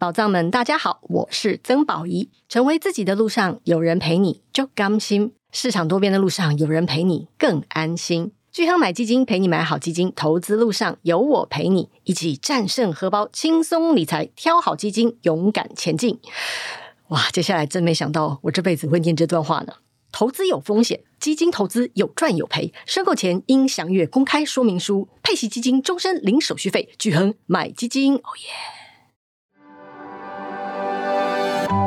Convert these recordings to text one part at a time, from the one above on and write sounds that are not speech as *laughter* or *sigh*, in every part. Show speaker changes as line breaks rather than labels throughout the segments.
宝藏们，大家好，我是曾宝仪。成为自己的路上，有人陪你，就甘心；市场多变的路上，有人陪你，更安心。巨亨买基金，陪你买好基金。投资路上有我陪你，一起战胜荷包，轻松理财，挑好基金，勇敢前进。哇，接下来真没想到，我这辈子会念这段话呢。投资有风险，基金投资有赚有赔，申购前应详阅公开说明书。配息基金终身零手续费，巨亨买基金，哦耶！欢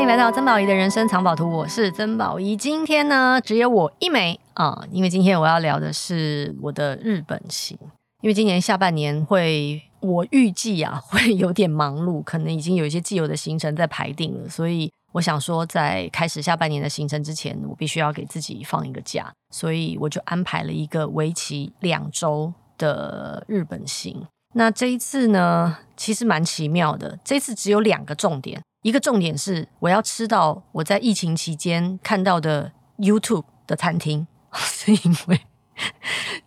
迎来到曾宝仪的人生藏宝图，我是曾宝仪。今天呢，只有我一枚啊，因为今天我要聊的是我的日本行。因为今年下半年会，我预计啊会有点忙碌，可能已经有一些既有的行程在排定了，所以我想说，在开始下半年的行程之前，我必须要给自己放一个假，所以我就安排了一个为期两周的日本行。那这一次呢，其实蛮奇妙的，这次只有两个重点。一个重点是，我要吃到我在疫情期间看到的 YouTube 的餐厅，*laughs* 是因为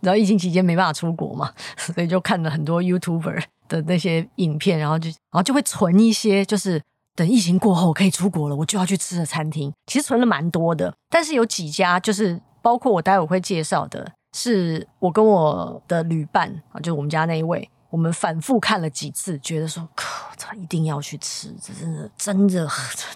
然后疫情期间没办法出国嘛，所以就看了很多 YouTuber 的那些影片，然后就然后就会存一些，就是等疫情过后可以出国了，我就要去吃的餐厅。其实存了蛮多的，但是有几家就是包括我待会会介绍的，是我跟我的旅伴啊，就是我们家那一位。我们反复看了几次，觉得说，靠，他一定要去吃，这真的真的，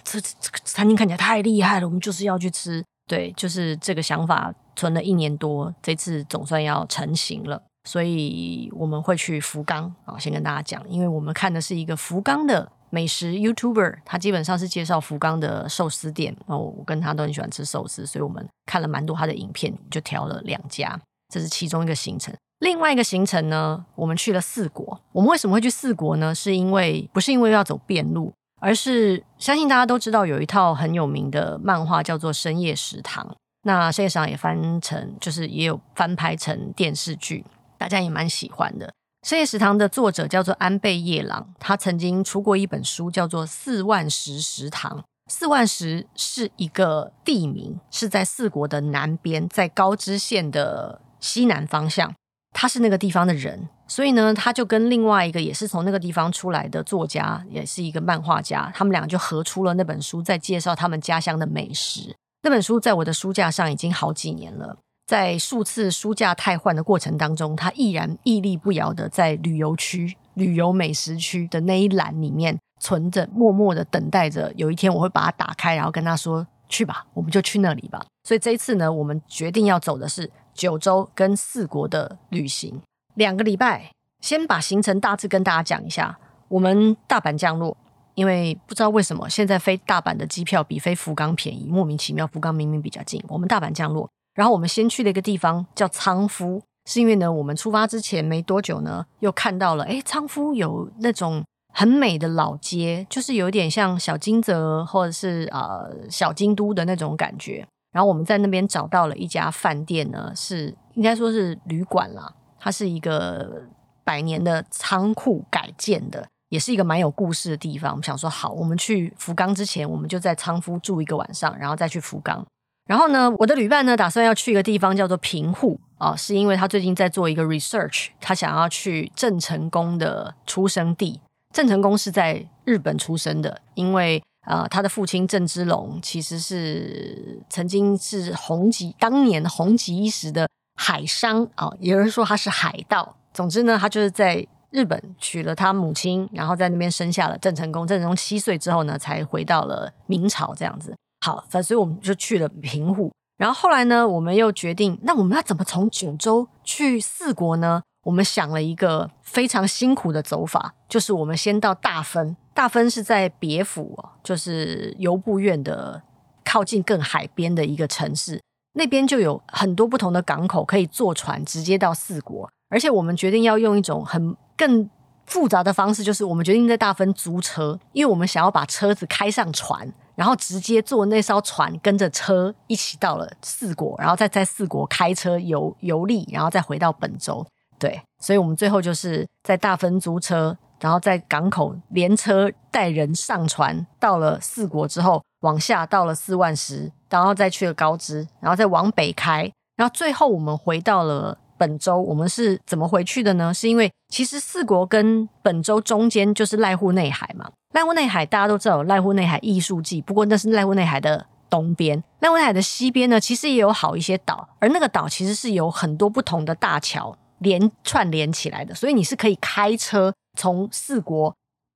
这这这个餐厅看起来太厉害了，我们就是要去吃。对，就是这个想法，存了一年多，这次总算要成型了。所以我们会去福冈啊，先跟大家讲，因为我们看的是一个福冈的美食 YouTuber，他基本上是介绍福冈的寿司店。哦我跟他都很喜欢吃寿司，所以我们看了蛮多他的影片，就挑了两家，这是其中一个行程。另外一个行程呢，我们去了四国。我们为什么会去四国呢？是因为不是因为要走遍路，而是相信大家都知道有一套很有名的漫画叫做《深夜食堂》。那《深夜食堂》也翻成，就是也有翻拍成电视剧，大家也蛮喜欢的。《深夜食堂》的作者叫做安倍夜郎，他曾经出过一本书，叫做《四万十食堂》。四万十是一个地名，是在四国的南边，在高知县的西南方向。他是那个地方的人，所以呢，他就跟另外一个也是从那个地方出来的作家，也是一个漫画家，他们俩就合出了那本书，在介绍他们家乡的美食。那本书在我的书架上已经好几年了，在数次书架汰换的过程当中，他依然屹立不摇的在旅游区、旅游美食区的那一栏里面存着，默默的等待着有一天我会把它打开，然后跟他说：“去吧，我们就去那里吧。”所以这一次呢，我们决定要走的是。九州跟四国的旅行，两个礼拜，先把行程大致跟大家讲一下。我们大阪降落，因为不知道为什么现在飞大阪的机票比飞福冈便宜，莫名其妙，福冈明明比较近。我们大阪降落，然后我们先去了一个地方叫仓敷，是因为呢，我们出发之前没多久呢，又看到了，诶，仓敷有那种很美的老街，就是有点像小金泽或者是呃小京都的那种感觉。然后我们在那边找到了一家饭店呢，是应该说是旅馆啦，它是一个百年的仓库改建的，也是一个蛮有故事的地方。我们想说，好，我们去福冈之前，我们就在仓敷住一个晚上，然后再去福冈。然后呢，我的旅伴呢打算要去一个地方叫做平户啊，是因为他最近在做一个 research，他想要去郑成功的出生地。郑成功是在日本出生的，因为。啊、他的父亲郑芝龙其实是曾经是红极当年红极一时的海商啊、有人说他是海盗。总之呢，他就是在日本娶了他母亲，然后在那边生下了郑成功。郑成功七岁之后呢，才回到了明朝这样子。好，反所以我们就去了平户。然后后来呢，我们又决定，那我们要怎么从九州去四国呢？我们想了一个非常辛苦的走法，就是我们先到大分。大分是在别府，就是由布院的靠近更海边的一个城市，那边就有很多不同的港口可以坐船直接到四国。而且我们决定要用一种很更复杂的方式，就是我们决定在大分租车，因为我们想要把车子开上船，然后直接坐那艘船跟着车一起到了四国，然后再在四国开车游游历，然后再回到本州。对，所以我们最后就是在大分租车。然后在港口连车带人上船，到了四国之后，往下到了四万十，然后再去了高知，然后再往北开，然后最后我们回到了本州。我们是怎么回去的呢？是因为其实四国跟本州中间就是濑户内海嘛。濑户内海大家都知道有濑户内海艺术季，不过那是濑户内海的东边。濑户内海的西边呢，其实也有好一些岛，而那个岛其实是有很多不同的大桥连串联起来的，所以你是可以开车从四国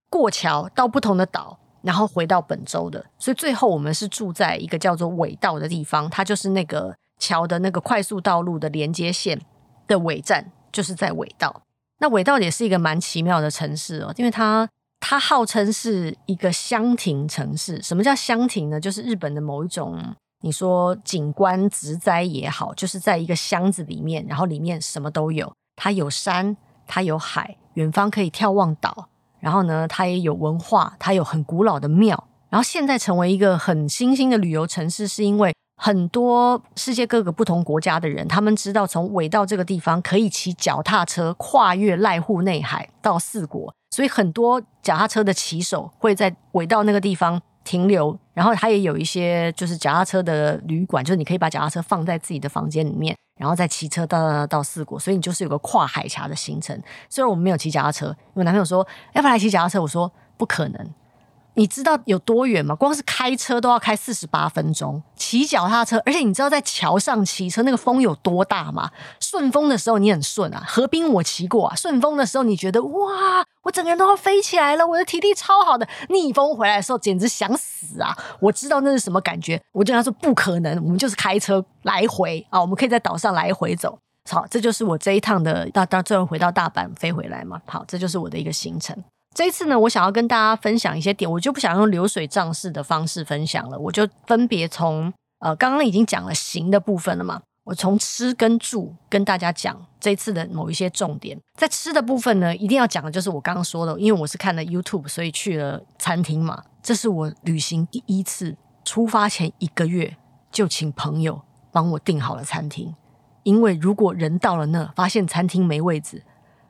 过桥到不同的岛。然后回到本州的，所以最后我们是住在一个叫做尾道的地方，它就是那个桥的那个快速道路的连接线的尾站，就是在尾道。那尾道也是一个蛮奇妙的城市哦，因为它它号称是一个乡庭城市。什么叫乡庭呢？就是日本的某一种，你说景观植栽也好，就是在一个箱子里面，然后里面什么都有，它有山，它有海，远方可以眺望岛。然后呢，它也有文化，它有很古老的庙。然后现在成为一个很新兴的旅游城市，是因为很多世界各个不同国家的人，他们知道从尾道这个地方可以骑脚踏车跨越濑户内海到四国，所以很多脚踏车的骑手会在尾道那个地方停留。然后他也有一些就是脚踏车的旅馆，就是你可以把脚踏车放在自己的房间里面。然后再骑车到到到四国，所以你就是有个跨海峡的行程。虽然我们没有骑脚踏车，我男朋友说要不要来骑脚踏车，我说不可能。你知道有多远吗？光是开车都要开四十八分钟，骑脚踏车，而且你知道在桥上骑车那个风有多大吗？顺风的时候你很顺啊，河滨我骑过啊，顺风的时候你觉得哇，我整个人都要飞起来了，我的体力超好的。逆风回来的时候简直想死啊！我知道那是什么感觉，我就跟他说不可能，我们就是开车来回啊，我们可以在岛上来回走。好，这就是我这一趟的到到最后回到大阪飞回来嘛。好，这就是我的一个行程。这一次呢，我想要跟大家分享一些点，我就不想用流水账式的方式分享了，我就分别从呃刚刚已经讲了行的部分了嘛，我从吃跟住跟大家讲这一次的某一些重点。在吃的部分呢，一定要讲的就是我刚刚说的，因为我是看了 YouTube，所以去了餐厅嘛。这是我旅行第一次出发前一个月就请朋友帮我订好了餐厅，因为如果人到了那发现餐厅没位置，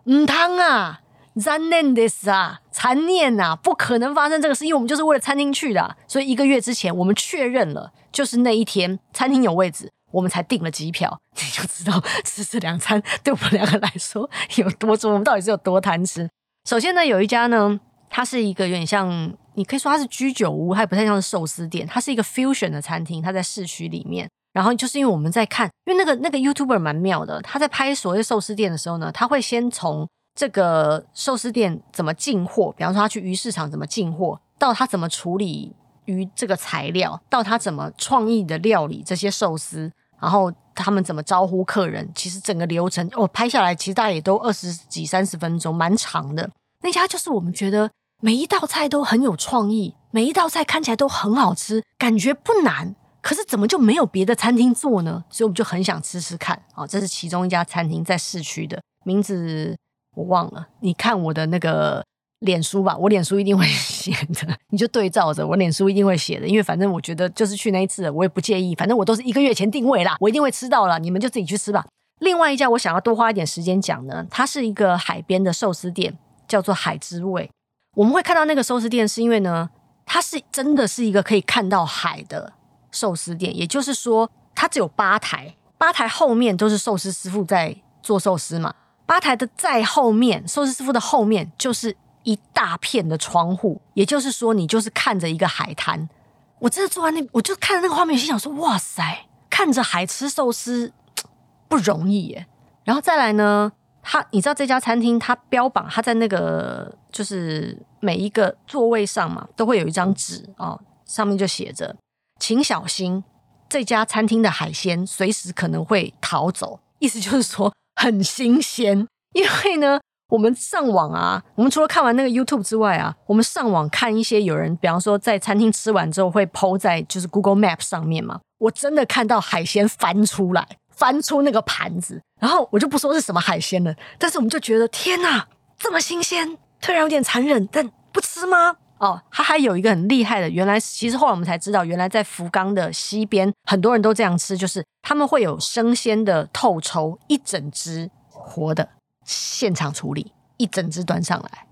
唔汤啊！残念的是啊，残念啊，不可能发生这个事，因为我们就是为了餐厅去的，所以一个月之前我们确认了，就是那一天餐厅有位置，我们才订了机票。*laughs* 你就知道吃这两餐对我们两个来说 *laughs* 有多重，我们到底是有多贪吃。首先呢，有一家呢，它是一个有点像，你可以说它是居酒屋，它也不太像是寿司店，它是一个 fusion 的餐厅，它在市区里面。然后就是因为我们在看，因为那个那个 YouTuber 蛮妙的，他在拍所谓寿司店的时候呢，他会先从这个寿司店怎么进货？比方说他去鱼市场怎么进货，到他怎么处理鱼这个材料，到他怎么创意的料理这些寿司，然后他们怎么招呼客人，其实整个流程哦拍下来，其实大概也都二十几三十分钟，蛮长的。那家就是我们觉得每一道菜都很有创意，每一道菜看起来都很好吃，感觉不难，可是怎么就没有别的餐厅做呢？所以我们就很想吃吃看啊、哦！这是其中一家餐厅在市区的名字。我忘了，你看我的那个脸书吧，我脸书一定会 *laughs* 写的，你就对照着我脸书一定会写的，因为反正我觉得就是去那一次，我也不介意，反正我都是一个月前定位啦，我一定会吃到了，你们就自己去吃吧。另外一家我想要多花一点时间讲呢，它是一个海边的寿司店，叫做海之味。我们会看到那个寿司店，是因为呢，它是真的是一个可以看到海的寿司店，也就是说，它只有吧台，吧台后面都是寿司师傅在做寿司嘛。吧台的在后面，寿司师傅的后面就是一大片的窗户，也就是说，你就是看着一个海滩。我真的坐在那，我就看着那个画面，心想说：“哇塞，看着海吃寿司不容易耶。”然后再来呢，他你知道这家餐厅，它标榜他在那个就是每一个座位上嘛，都会有一张纸哦，上面就写着：“请小心，这家餐厅的海鲜随时可能会逃走。”意思就是说。很新鲜，*laughs* 因为呢，我们上网啊，我们除了看完那个 YouTube 之外啊，我们上网看一些有人，比方说在餐厅吃完之后会 PO 在就是 Google Map 上面嘛，我真的看到海鲜翻出来，翻出那个盘子，然后我就不说是什么海鲜了，但是我们就觉得天哪，这么新鲜，突然有点残忍，但不吃吗？哦，它还有一个很厉害的，原来其实后来我们才知道，原来在福冈的西边，很多人都这样吃，就是他们会有生鲜的透抽，一整只活的，现场处理，一整只端上来。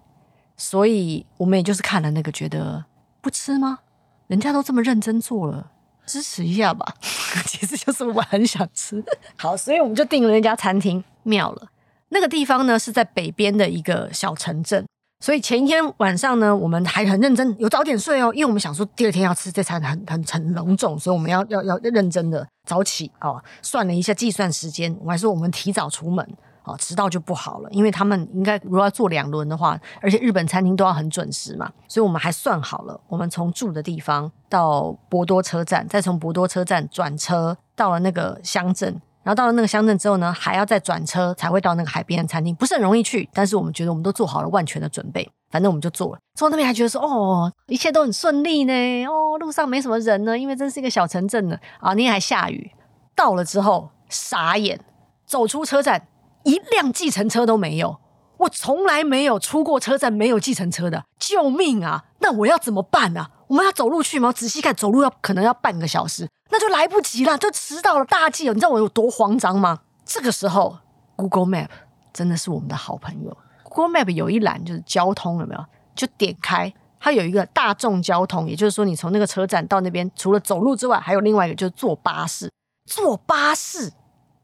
所以我们也就是看了那个，觉得不吃吗？人家都这么认真做了，支持一下吧。*laughs* 其实就是我很想吃。好，所以我们就订了那家餐厅，妙了。那个地方呢是在北边的一个小城镇，所以前一天晚上呢，我们还很认真，有早点睡哦，因为我们想说第二天要吃这餐很很很隆重，所以我们要要要认真的早起哦。算了一下计算时间，我还说我们提早出门。哦，迟到就不好了，因为他们应该如果要做两轮的话，而且日本餐厅都要很准时嘛，所以我们还算好了，我们从住的地方到博多车站，再从博多车站转车到了那个乡镇，然后到了那个乡镇之后呢，还要再转车才会到那个海边的餐厅，不是很容易去，但是我们觉得我们都做好了万全的准备，反正我们就做了。坐那边还觉得说，哦，一切都很顺利呢，哦，路上没什么人呢，因为真是一个小城镇呢，啊，那天还下雨。到了之后傻眼，走出车站。一辆计程车都没有，我从来没有出过车站没有计程车的，救命啊！那我要怎么办啊？我们要走路去吗？仔细看，走路要可能要半个小时，那就来不及了，就迟到了，大忌了！你知道我有多慌张吗？这个时候，Google Map 真的是我们的好朋友。Google Map 有一栏就是交通，有没有？就点开，它有一个大众交通，也就是说，你从那个车站到那边，除了走路之外，还有另外一个就是坐巴士，坐巴士。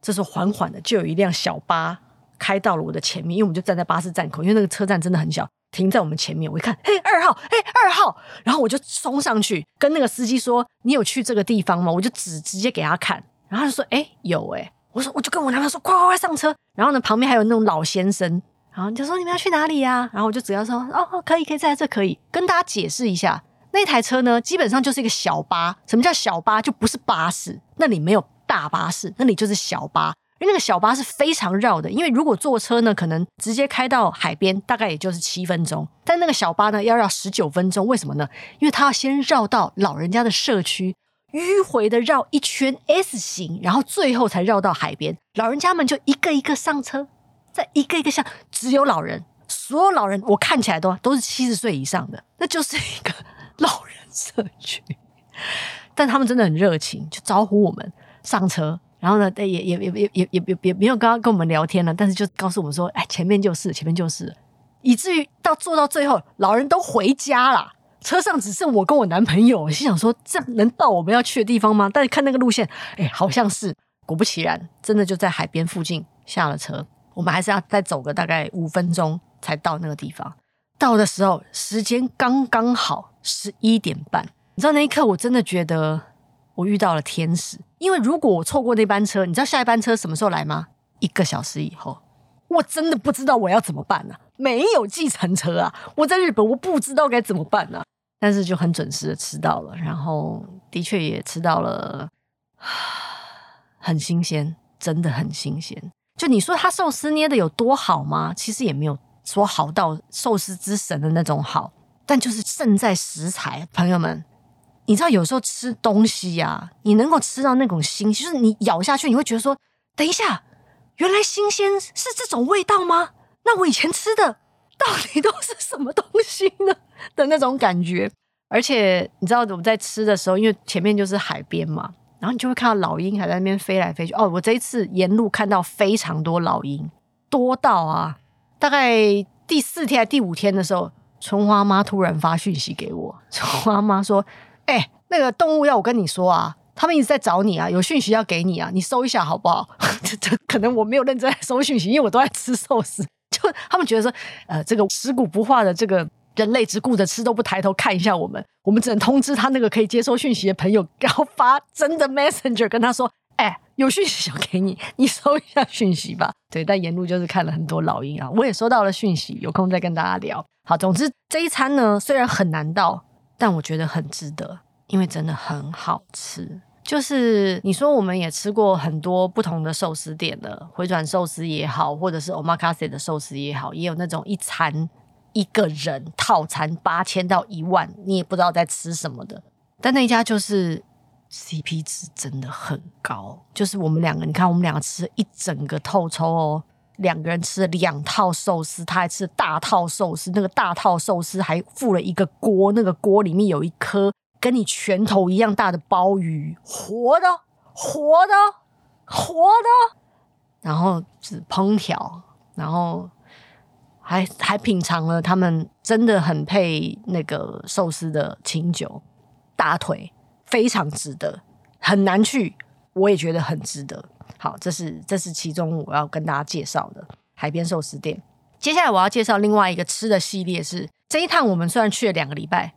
这时候缓缓的就有一辆小巴开到了我的前面，因为我们就站在巴士站口，因为那个车站真的很小，停在我们前面。我一看，嘿，二号，嘿，二号，然后我就冲上去跟那个司机说：“你有去这个地方吗？”我就指直接给他看，然后他就说：“哎，有哎。”我说：“我就跟我男朋友说，快快快上车。”然后呢，旁边还有那种老先生，然后就说：“你们要去哪里呀？”然后我就只要说：“哦，可以，可以在这可以。”跟大家解释一下，那台车呢，基本上就是一个小巴。什么叫小巴？就不是巴士，那里没有。大巴士那里就是小巴，因为那个小巴是非常绕的。因为如果坐车呢，可能直接开到海边，大概也就是七分钟。但那个小巴呢，要绕十九分钟。为什么呢？因为他要先绕到老人家的社区，迂回的绕一圈 S 型，然后最后才绕到海边。老人家们就一个一个上车，再一个一个下，只有老人，所有老人我看起来都都是七十岁以上的，那就是一个老人社区。*laughs* 但他们真的很热情，就招呼我们。上车，然后呢，也也也也也也也也没有刚刚跟我们聊天了，但是就告诉我们说，哎，前面就是，前面就是，以至于到坐到最后，老人都回家了，车上只剩我跟我男朋友。心想说，这能到我们要去的地方吗？但是看那个路线，哎，好像是。果不其然，真的就在海边附近下了车。我们还是要再走个大概五分钟才到那个地方。到的时候，时间刚刚好十一点半。你知道那一刻，我真的觉得。我遇到了天使，因为如果我错过那班车，你知道下一班车什么时候来吗？一个小时以后，我真的不知道我要怎么办呢、没有计程车啊！我在日本，我不知道该怎么办呢、但是就很准时的吃到了，然后的确也吃到了，很新鲜，真的很新鲜。就你说他寿司捏的有多好吗？其实也没有说好到寿司之神的那种好，但就是胜在食材，朋友们。你知道有时候吃东西呀、你能够吃到那种新，就是你咬下去，你会觉得说，等一下，原来新鲜是这种味道吗？那我以前吃的到底都是什么东西呢？的那种感觉。而且你知道我们在吃的时候，因为前面就是海边嘛，然后你就会看到老鹰还在那边飞来飞去。哦，我这一次沿路看到非常多老鹰，多到啊，大概第四天还第五天的时候，春花妈突然发讯息给我，春花妈说。哎、那个动物要我跟你说啊，他们一直在找你啊，有讯息要给你啊，你收一下好不好？*laughs* 这这可能我没有认真在收讯息，因为我都在吃寿司。*laughs* 就他们觉得说，呃，这个食古不化的这个人类只顾着吃都不抬头看一下我们，我们只能通知他那个可以接收讯息的朋友，然后发真的 messenger 跟他说，哎、有讯息要给你，你收一下讯息吧。对，但沿路就是看了很多老鹰啊，我也收到了讯息，有空再跟大家聊。好，总之这一餐呢，虽然很难到。但我觉得很值得，因为真的很好吃。就是你说，我们也吃过很多不同的寿司店的回转寿司也好，或者是 omakase 的寿司也好，也有那种一餐一个人套餐八千到一万，你也不知道在吃什么的。但那家就是 CP 值真的很高，就是我们两个，你看我们两个吃了一整个透抽哦。两个人吃了两套寿司，他还吃了大套寿司。那个大套寿司还附了一个锅，那个锅里面有一颗跟你拳头一样大的鲍鱼，活的，活的，活的。然后是烹调，然后还还品尝了他们真的很配那个寿司的清酒。大腿，非常值得，很难去，我也觉得很值得。好，这是这是其中我要跟大家介绍的海边寿司店。接下来我要介绍另外一个吃的系列是，这一趟我们虽然去了两个礼拜，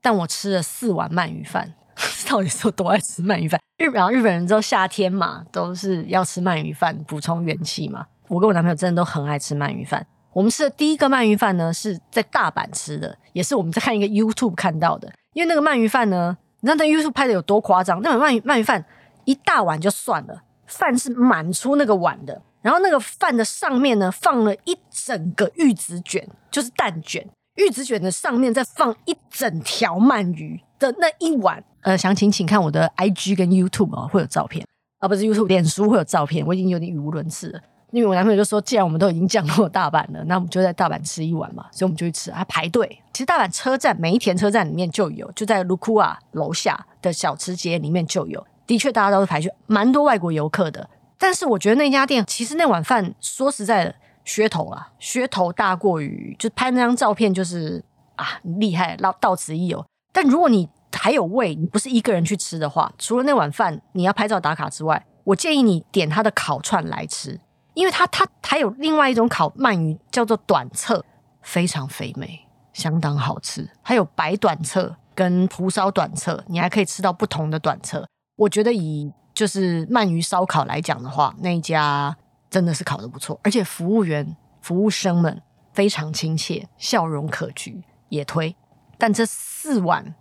但我吃了四碗鳗鱼饭。*laughs* 到底是有多爱吃鳗鱼饭？日本日本人之后夏天嘛，都是要吃鳗鱼饭补充元气嘛。我跟我男朋友真的都很爱吃鳗鱼饭。我们吃的第一个鳗鱼饭呢，是在大阪吃的，也是我们在看一个 YouTube 看到的。因为那个鳗鱼饭呢，你知道那 YouTube 拍的有多夸张？那碗鳗鱼鳗鱼饭一大碗就算了，饭是满出那个碗的，然后那个饭的上面呢，放了一整个玉子卷，就是蛋卷。玉子卷的上面再放一整条鳗鱼的那一碗。呃，详情请看我的 IG 跟 YouTube 啊，会有照片啊，不是 YouTube，脸书会有照片。我已经有点语无伦次了。因为我男朋友就说，既然我们都已经降落大阪了，那我们就在大阪吃一碗嘛，所以我们就去吃，还排队。其实大阪车站每一田车站里面就有，就在卢库啊楼下的小吃街里面就有。的确，大家都是排队，蛮多外国游客的。但是我觉得那家店其实那碗饭，说实在的，噱头啊，噱头大过于就拍那张照片就是啊厉害，到到此一游。但如果你还有胃，你不是一个人去吃的话，除了那碗饭你要拍照打卡之外，我建议你点他的烤串来吃。因为它它还有另外一种烤鳗鱼叫做短侧，非常肥美，相当好吃。还有白短侧跟蒲烧短侧，你还可以吃到不同的短侧。我觉得以就是鳗鱼烧烤来讲的话，那一家真的是烤得不错，而且服务员服务生们非常亲切，笑容可掬，也推。但这四碗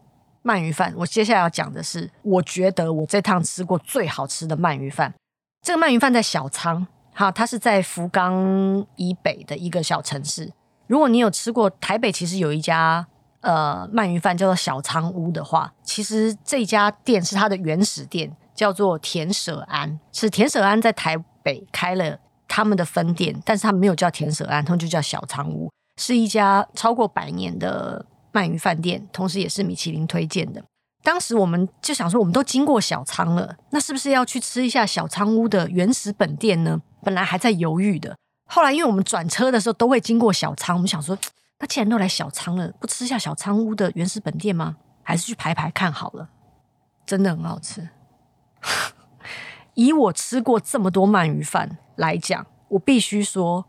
鳗鱼饭，我接下来要讲的是，我觉得我这趟吃过最好吃的鳗鱼饭。这个鳗鱼饭在小仓。好，它是在福冈以北的一个小城市。如果你有吃过台北，其实有一家呃鳗鱼饭叫做小仓屋的话，其实这家店是它的原始店，叫做田舍庵。是田舍庵在台北开了他们的分店，但是他们没有叫田舍庵，他们就叫小仓屋，是一家超过百年的鳗鱼饭店，同时也是米其林推荐的。当时我们就想说，我们都经过小仓了，那是不是要去吃一下小仓屋的原始本店呢？本来还在犹豫的，后来因为我们转车的时候都会经过小仓，我们想说，那既然都来小仓了，不吃下小仓屋的原始本店吗？还是去排排看好了。真的很好吃。*laughs* 以我吃过这么多鳗鱼饭来讲，我必须说，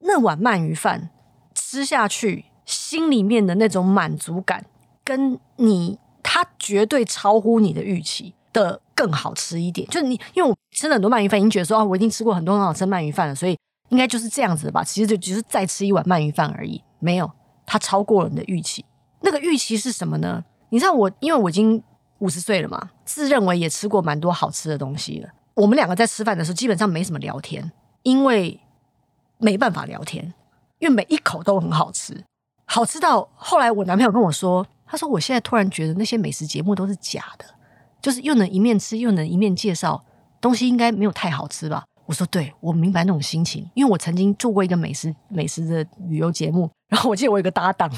那碗鳗鱼饭吃下去，心里面的那种满足感，跟你，它绝对超乎你的预期的。更好吃一点，就是你，因为我吃了很多鳗鱼饭，已经觉得说啊，我已经吃过很多很好吃鳗鱼饭了，所以应该就是这样子的吧。其实就只是再吃一碗鳗鱼饭而已，没有，它超过了你的预期。那个预期是什么呢？你知道我，因为我已经五十岁了嘛，自认为也吃过蛮多好吃的东西了。我们两个在吃饭的时候，基本上没什么聊天，因为没办法聊天，因为每一口都很好吃，好吃到后来我男朋友跟我说，他说我现在突然觉得那些美食节目都是假的。就是又能一面吃又能一面介绍东西，应该没有太好吃吧？我说对，我明白那种心情，因为我曾经做过一个美食美食的旅游节目。然后我记得我有个搭档，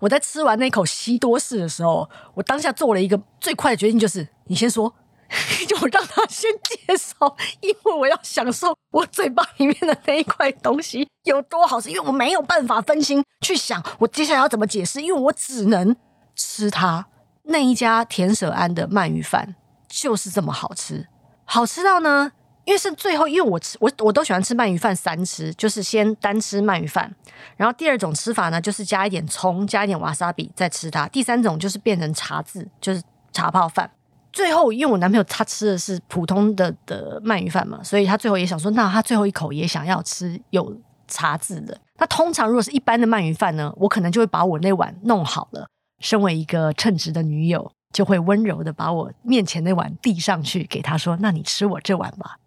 我在吃完那口西多士的时候，我当下做了一个最快的决定，就是你先说，*laughs* 就让他先介绍，因为我要享受我嘴巴里面的那一块东西有多好吃，因为我没有办法分心去想我接下来要怎么解释，因为我只能吃它。那一家田舍庵的鳗鱼饭就是这么好吃，好吃到呢，因为是最后，因为我吃我我都喜欢吃鳗鱼饭三吃，就是先单吃鳗鱼饭，然后第二种吃法呢，就是加一点葱，加一点瓦萨比再吃它，第三种就是变成茶渍，就是茶泡饭。最后，因为我男朋友他吃的是普通的的鳗鱼饭嘛，所以他最后也想说，那他最后一口也想要吃有茶渍的。那通常如果是一般的鳗鱼饭呢，我可能就会把我那碗弄好了。身为一个称职的女友，就会温柔的把我面前那碗递上去，给他说：“那你吃我这碗吧。”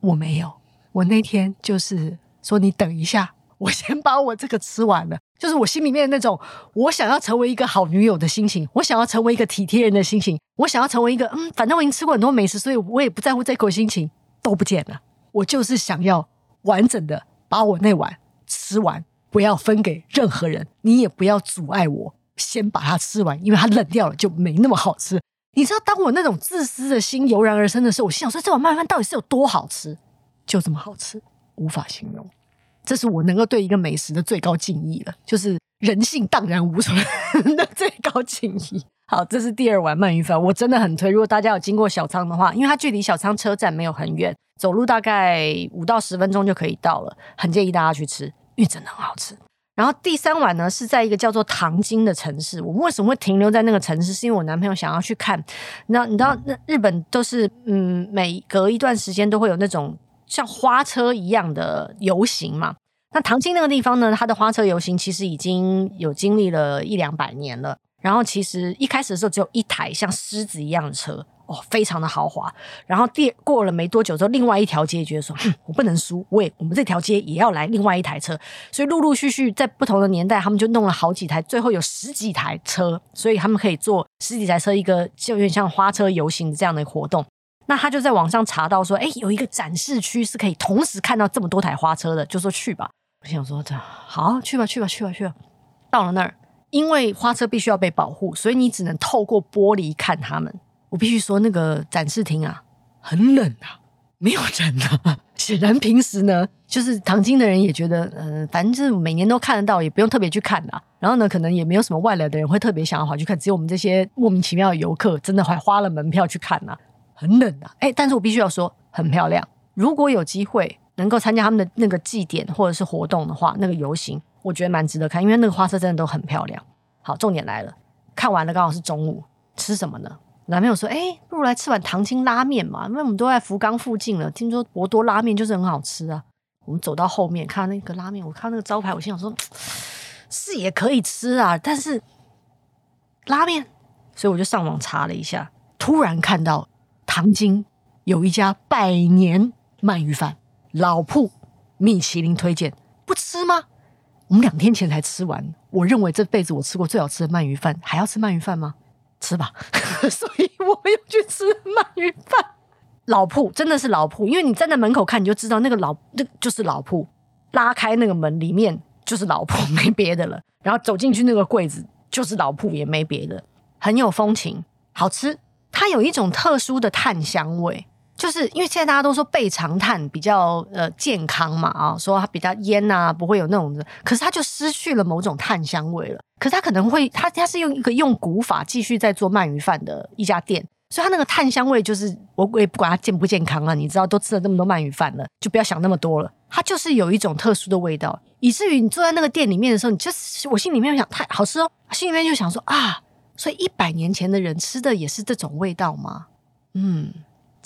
我没有，我那天就是说：“你等一下，我先把我这个吃完了。”就是我心里面的那种我想要成为一个好女友的心情，我想要成为一个体贴人的心情，我想要成为一个嗯，反正我已经吃过很多美食，所以我也不在乎这口心情都不见了。我就是想要完整的把我那碗吃完，不要分给任何人，你也不要阻碍我。先把它吃完，因为它冷掉了就没那么好吃。你知道，当我那种自私的心油然而生的时候，我心想说：这碗鳗鱼饭到底是有多好吃？就这么好吃，无法形容，这是我能够对一个美食的最高敬意了，就是人性荡然无存 *laughs* 的最高敬意。好，这是第二碗鳗鱼饭，我真的很推。如果大家有经过小仓的话，因为它距离小仓车站没有很远，走路大概五到十分钟就可以到了，很建议大家去吃，因为真的很好吃。然后第三晚呢，是在一个叫做唐津的城市。我们为什么会停留在那个城市？是因为我男朋友想要去看。那你知道，那日本都是嗯，每隔一段时间都会有那种。像花车一样的游行嘛，那唐津那个地方呢，它的花车游行其实已经有经历了一两百年了。然后其实一开始的时候只有一台像狮子一样的车，哦，非常的豪华。然后第过了没多久之后，另外一条街觉得说，哼，我不能输，我也我们这条街也要来另外一台车。所以陆陆续续在不同的年代，他们就弄了好几台，最后有十几台车，所以他们可以做十几台车一个就有点像花车游行这样的活动。那他就在网上查到说，哎，有一个展示区是可以同时看到这么多台花车的，就说去吧。我想说这，好，去吧，去吧，去吧，去吧。到了那儿，因为花车必须要被保护，所以你只能透过玻璃看他们。我必须说，那个展示厅啊，很冷啊，没有人啊。显然平时呢，就是唐津的人也觉得，嗯、反正就是每年都看得到，也不用特别去看啦。然后呢，可能也没有什么外来的人会特别想要跑去看，只有我们这些莫名其妙的游客，真的还花了门票去看呐。很冷啊，哎，但是我必须要说很漂亮。如果有机会能够参加他们的那个祭典或者是活动的话，那个游行我觉得蛮值得看，因为那个花车真的都很漂亮。好，重点来了，看完了刚好是中午，吃什么呢？男朋友说，哎，不如来吃碗唐津拉面嘛，因为我们都在福冈附近了，听说博多拉面就是很好吃啊。我们走到后面看那个拉面，我看那个招牌，我心想说，是也可以吃啊，但是拉面，所以我就上网查了一下，突然看到。唐津有一家百年鳗鱼饭，老铺，米其林推荐，不吃吗？我们两天前才吃完，我认为这辈子我吃过最好吃的鳗鱼饭，还要吃鳗鱼饭吗？吃吧，*laughs* 所以我们又去吃鳗鱼饭。老铺真的是老铺，因为你站在门口看，你就知道那个老那就是老铺。拉开那个门，里面就是老铺，*laughs* 没别的了。然后走进去那个柜子，就是老铺，也没别的，很有风情，好吃。它有一种特殊的炭香味，就是因为现在大家都说备长炭比较呃健康嘛啊，说它比较烟啊，不会有那种的，可是它就失去了某种炭香味了。可是它可能会，它它是用一个用古法继续在做鳗鱼饭的一家店，所以它那个炭香味就是我我也不管它健不健康啊，你知道都吃了这么多鳗鱼饭了，就不要想那么多了。它就是有一种特殊的味道，以至于你坐在那个店里面的时候，你就是我心里面想太好吃哦，心里面就想说啊。所以一百年前的人吃的也是这种味道吗？嗯，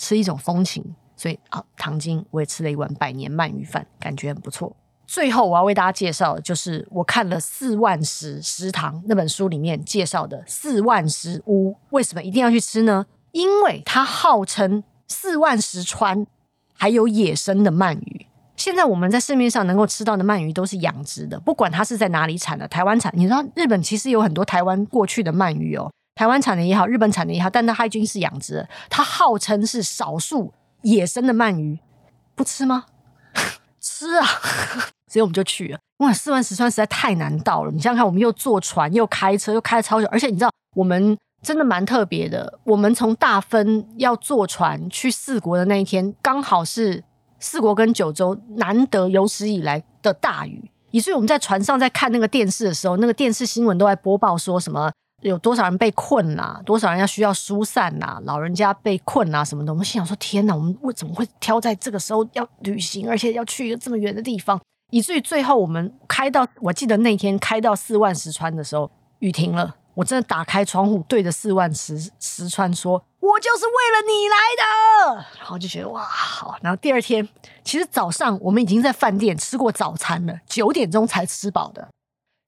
吃一种风情。所以啊，唐晶我也吃了一碗百年鳗鱼饭，感觉很不错。最后我要为大家介绍的就是我看了四万十食堂那本书里面介绍的四万十屋，为什么一定要去吃呢？因为它号称四万十川还有野生的鳗鱼。现在我们在市面上能够吃到的鳗鱼都是养殖的，不管它是在哪里产的，台湾产。你知道日本其实有很多台湾过去的鳗鱼哦，台湾产的也好，日本产的也好，但它已经是养殖的，它号称是少数野生的鳗鱼，不吃吗？*laughs* 吃啊！*laughs* 所以我们就去了。哇，四万十川实在太难到了。你想想看，我们又坐船，又开车，又开了超久，而且你知道我们真的蛮特别的。我们从大分要坐船去四国的那一天，刚好是。四国跟九州难得有史以来的大雨，以至于我们在船上在看那个电视的时候，那个电视新闻都在播报说什么有多少人被困啊，多少人要需要疏散啊，老人家被困啊什么的。我们心想说：天哪，我们为什么会挑在这个时候要旅行，而且要去一个这么远的地方？以至于最后我们开到，我记得那天开到四万石川的时候，雨停了。我真的打开窗户，对着四万石石川说：“我就是为了你来的。”然后就觉得哇，好。然后第二天，其实早上我们已经在饭店吃过早餐了，九点钟才吃饱的。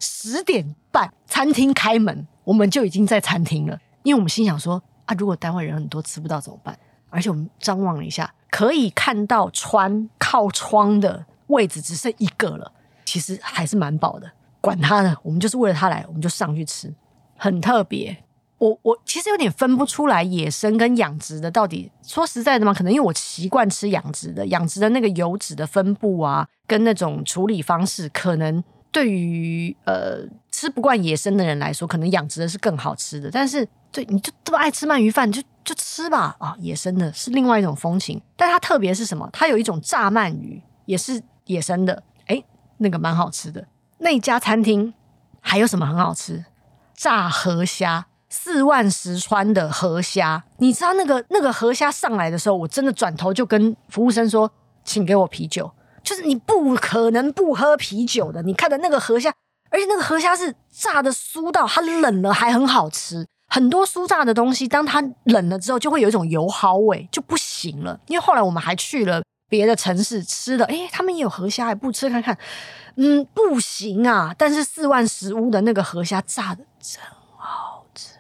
十点半餐厅开门，我们就已经在餐厅了。因为我们心想说：“啊，如果单位人很多吃不到怎么办？”而且我们张望了一下，可以看到穿靠窗的位置只剩一个了。其实还是蛮饱的。管他呢，我们就是为了他来，我们就上去吃。很特别，我我其实有点分不出来野生跟养殖的到底。说实在的嘛，可能因为我习惯吃养殖的，养殖的那个油脂的分布啊，跟那种处理方式，可能对于呃吃不惯野生的人来说，可能养殖的是更好吃的。但是对你就这么爱吃鳗鱼饭，就就吃吧啊！野生的是另外一种风情，但它特别是什么？它有一种炸鳗鱼，也是野生的。诶，那个蛮好吃的。那家餐厅还有什么很好吃？炸河虾，四万石川的河虾。你知道那个那个河虾上来的时候，我真的转头就跟服务生说：“请给我啤酒。”就是你不可能不喝啤酒的。你看的那个河虾，而且那个河虾是炸的酥到它冷了还很好吃。很多酥炸的东西，当它冷了之后，就会有一种油耗味，就不行了。因为后来我们还去了别的城市吃了，诶，他们也有河虾，还不吃看看，嗯，不行啊。但是四万石屋的那个河虾炸的真好吃，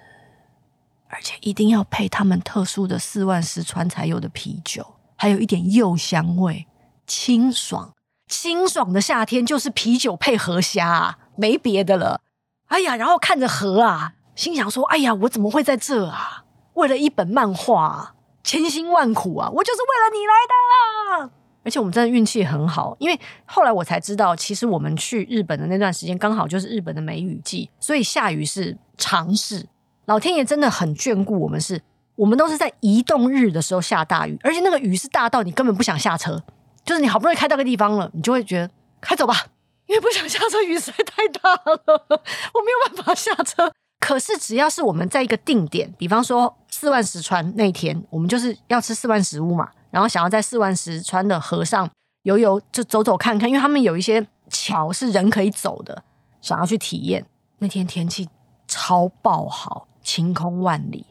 而且一定要配他们特殊的四万石川才有的啤酒，还有一点柚香味，清爽清爽的夏天就是啤酒配河虾啊，没别的了。哎呀，然后看着河啊。心想说：“哎呀，我怎么会在这啊？为了一本漫画，千辛万苦啊，我就是为了你来的。而且我们真的运气很好，因为后来我才知道，其实我们去日本的那段时间刚好就是日本的梅雨季，所以下雨是常事。老天爷真的很眷顾我们，是我们都是在移动日的时候下大雨，而且那个雨是大到你根本不想下车，就是你好不容易开到个地方了，你就会觉得开走吧，因为不想下车，雨实在太大了，我没有办法下车。”可是只要是我们在一个定点，比方说四万石川那天，我们就是要吃四万食物嘛，然后想要在四万石川的河上游游，就走走看看，因为他们有一些桥是人可以走的，想要去体验。那天天气超爆好，晴空万里，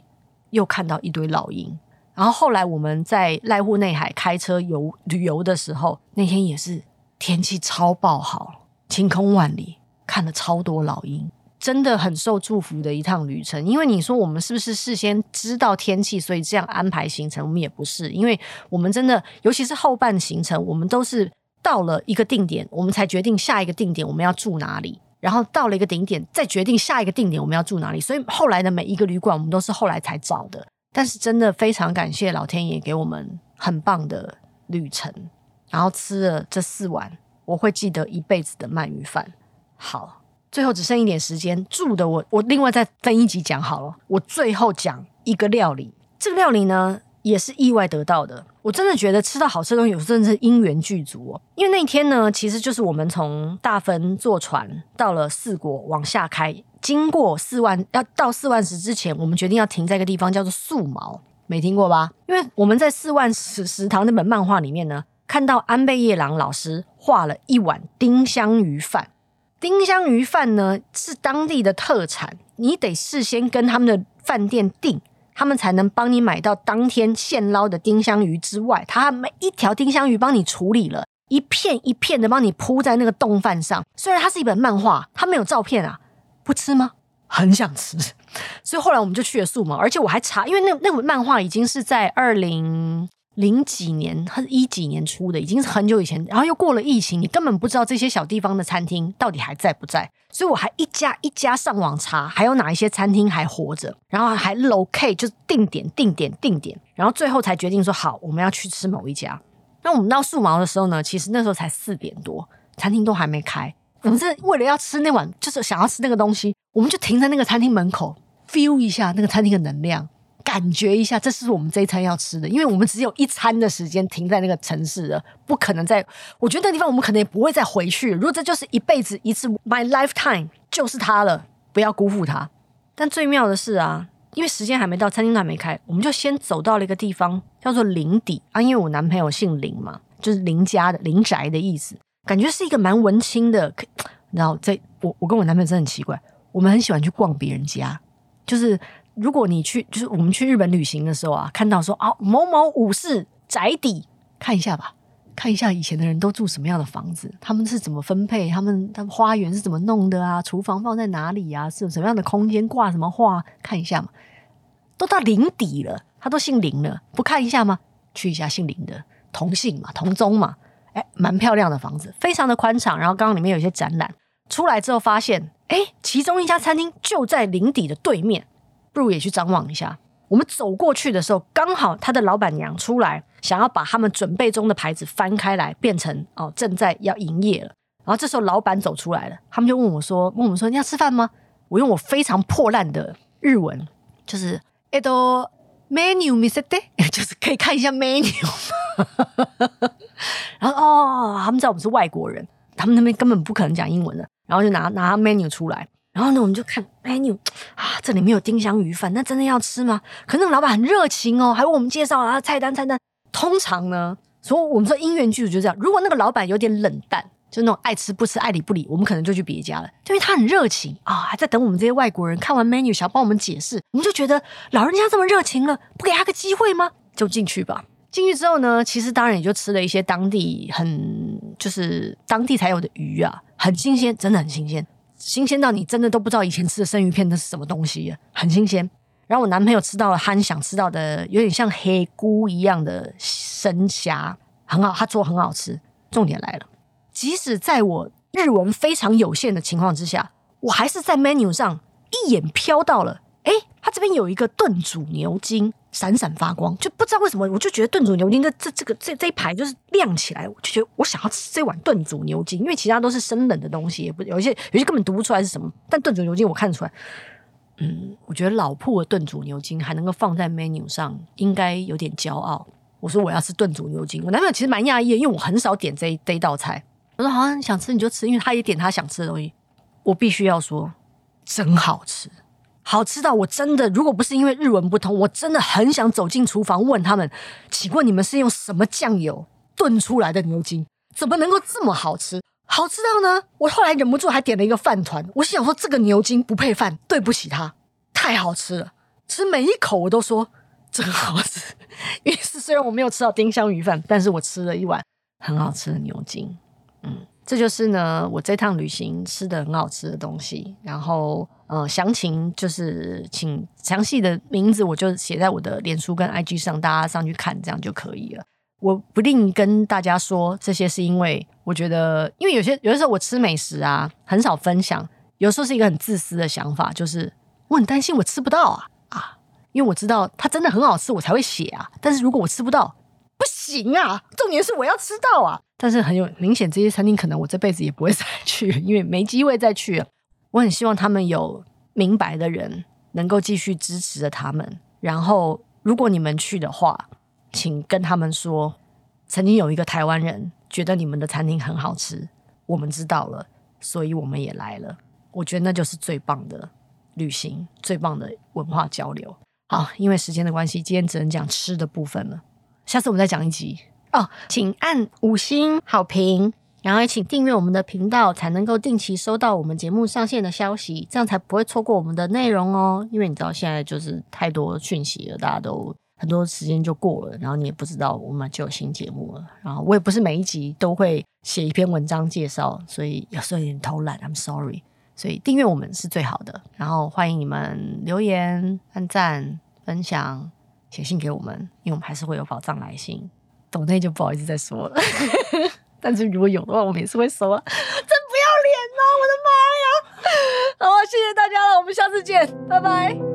又看到一堆老鹰。然后后来我们在濑户内海开车游旅游的时候，那天也是天气超爆好，晴空万里，看了超多老鹰。真的很受祝福的一趟旅程，因为你说我们是不是事先知道天气，所以这样安排行程？我们也不是，因为我们真的，尤其是后半行程，我们都是到了一个定点，我们才决定下一个定点我们要住哪里，然后到了一个顶点，再决定下一个定点我们要住哪里。所以后来的每一个旅馆，我们都是后来才找的。但是真的非常感谢老天爷给我们很棒的旅程，然后吃了这四碗我会记得一辈子的鳗鱼饭。好。最后只剩一点时间，住的我我另外再分一集讲好了。我最后讲一个料理，这个料理呢也是意外得到的。我真的觉得吃到好吃的东西，有时候真的是因缘具足哦。因为那天呢，其实就是我们从大分坐船到了四国往下开，经过四万要到四万十之前，我们决定要停在一个地方叫做素毛，没听过吧？因为我们在四万十食堂那本漫画里面呢，看到安倍夜郎老师画了一碗丁香鱼饭。丁香鱼饭呢是当地的特产，你得事先跟他们的饭店订，他们才能帮你买到当天现捞的丁香鱼。之外，他每一条丁香鱼帮你处理了一片一片的，帮你铺在那个冻饭上。虽然它是一本漫画，它没有照片啊，不吃吗？很想吃，*laughs* 所以后来我们就去了素毛，而且我还查，因为那那本漫画已经是在二零。零几年和一几年出的，已经是很久以前，然后又过了疫情，你根本不知道这些小地方的餐厅到底还在不在，所以我还一家一家上网查，还有哪一些餐厅还活着，然后还 locate 就是定点定点定点，然后最后才决定说好，我们要去吃某一家。那我们到素毛的时候呢，其实那时候才四点多，餐厅都还没开，我们是为了要吃那碗，就是想要吃那个东西，我们就停在那个餐厅门口，feel 一下那个餐厅的能量。感觉一下，这是我们这一餐要吃的，因为我们只有一餐的时间停在那个城市了，不可能再。我觉得那地方我们可能也不会再回去。如果这就是一辈子一次，my lifetime 就是它了，不要辜负它。但最妙的是啊，因为时间还没到，餐厅都还没开，我们就先走到了一个地方，叫做林底啊。因为我男朋友姓林嘛，就是林家的林宅的意思，感觉是一个蛮文青的。然后在我我跟我男朋友真的很奇怪，我们很喜欢去逛别人家，就是。如果你去，就是我们去日本旅行的时候啊，看到说啊某某武士宅邸，看一下吧，看一下以前的人都住什么样的房子，他们是怎么分配，他们他们花园是怎么弄的啊，厨房放在哪里啊，是什么样的空间挂什么画，看一下嘛。都到林底了，他都姓林了，不看一下吗？去一下姓林的，同姓嘛，同宗嘛，哎，蛮漂亮的房子，非常的宽敞，然后刚刚里面有一些展览，出来之后发现，哎，其中一家餐厅就在林底的对面。不如也去张望一下。我们走过去的时候，刚好他的老板娘出来，想要把他们准备中的牌子翻开来，变成哦正在要营业了。然后这时候老板走出来了，他们就问我说：“问我们说你要吃饭吗？”我用我非常破烂的日文，就是“え っとメニュー见せて”，就是可以看一下 menu。*laughs* 然后哦，他们知道我们是外国人。 他们那边根本不可能讲英文的，然后就拿拿 menu 出来，然后呢，我们就看 menu 啊，这里面有丁香鱼饭，那真的要吃吗？可那个老板很热情哦，还为我们介绍啊菜单菜单。通常呢，所以我们说音乐剧组就这样，如果那个老板有点冷淡。 就那种爱吃不吃、爱理不理，我们可能就去别家了。因为他很热情啊，还在等我们这些外国人看完 menu，想要帮我们解释，我们就觉得老人家这么热情了，不给他个机会吗？就进去吧。进去之后呢，其实当然也就吃了一些当地很就是当地才有的鱼啊，很新鲜，真的很新鲜，新鲜到你真的都不知道以前吃的生鱼片那是什么东西，很新鲜。然后我男朋友吃到了他很想吃到的，有点像黑菇一样的生虾，很好，他做很好吃。重点来了。即使在我日文非常有限的情况之下，我还是在 menu 上一眼飘到了，哎，它这边有一个炖煮牛筋，闪闪发光，就不知道为什么，我就觉得炖煮牛筋这这这个这这一排就是亮起来，我就觉得我想要吃这碗炖煮牛筋，因为其他都是生冷的东西，也不有一些有些根本读不出来是什么，但炖煮牛筋我看得出来，嗯，我觉得老铺的炖煮牛筋还能够放在 menu 上，应该有点骄傲。我说我要吃炖煮牛筋，我男朋友其实蛮讶异的，因为我很少点这这道菜。我说好像你想吃你就吃，因为他也点他想吃的东西。我必须要说，真好吃，好吃到我真的，如果不是因为日文不通，我真的很想走进厨房问他们，请问你们是用什么酱油炖出来的牛筋？怎么能够这么好吃？好吃到呢，我后来忍不住还点了一个饭团。我心想说，这个牛筋不配饭，对不起他，太好吃了。吃每一口我都说真好吃。*laughs* 于是虽然我没有吃到丁香鱼饭，但是我吃了一碗很好吃的牛筋。嗯，这就是呢，我这趟旅行吃的很好吃的东西。然后，呃，详情就是请详细的名字，我就写在我的脸书跟 IG 上，大家上去看，这样就可以了。我不定跟大家说这些，是因为我觉得，因为有些有的时候我吃美食啊，很少分享，有时候是一个很自私的想法，就是我很担心我吃不到啊啊，因为我知道它真的很好吃，我才会写啊。但是如果我吃不到，不行啊，重点是我要吃到啊。但是很有明显，这些餐厅可能我这辈子也不会再去，因为没机会再去。我很希望他们有明白的人能够继续支持着他们。然后，如果你们去的话，请跟他们说，曾经有一个台湾人觉得你们的餐厅很好吃，我们知道了，所以我们也来了。我觉得那就是最棒的旅行，最棒的文化交流。好，因为时间的关系，今天只能讲吃的部分了。下次我们再讲一集。哦，请按五星好评，然后也请订阅我们的频道，才能够定期收到我们节目上线的消息，这样才不会错过我们的内容哦。因为你知道现在就是太多讯息了，大家都很多时间就过了，然后你也不知道我们就有新节目了。然后我也不是每一集都会写一篇文章介绍，所以有时候有点偷懒，I'm sorry。所以订阅我们是最好的，然后欢迎你们留言、按赞、分享、写信给我们，因为我们还是会有宝藏来信。抖内就不好意思再说了，*laughs* 但是如果有的话，我们也是会收啊！真不要脸呐、啊，我的妈呀！好，谢谢大家了，我们下次见，拜拜。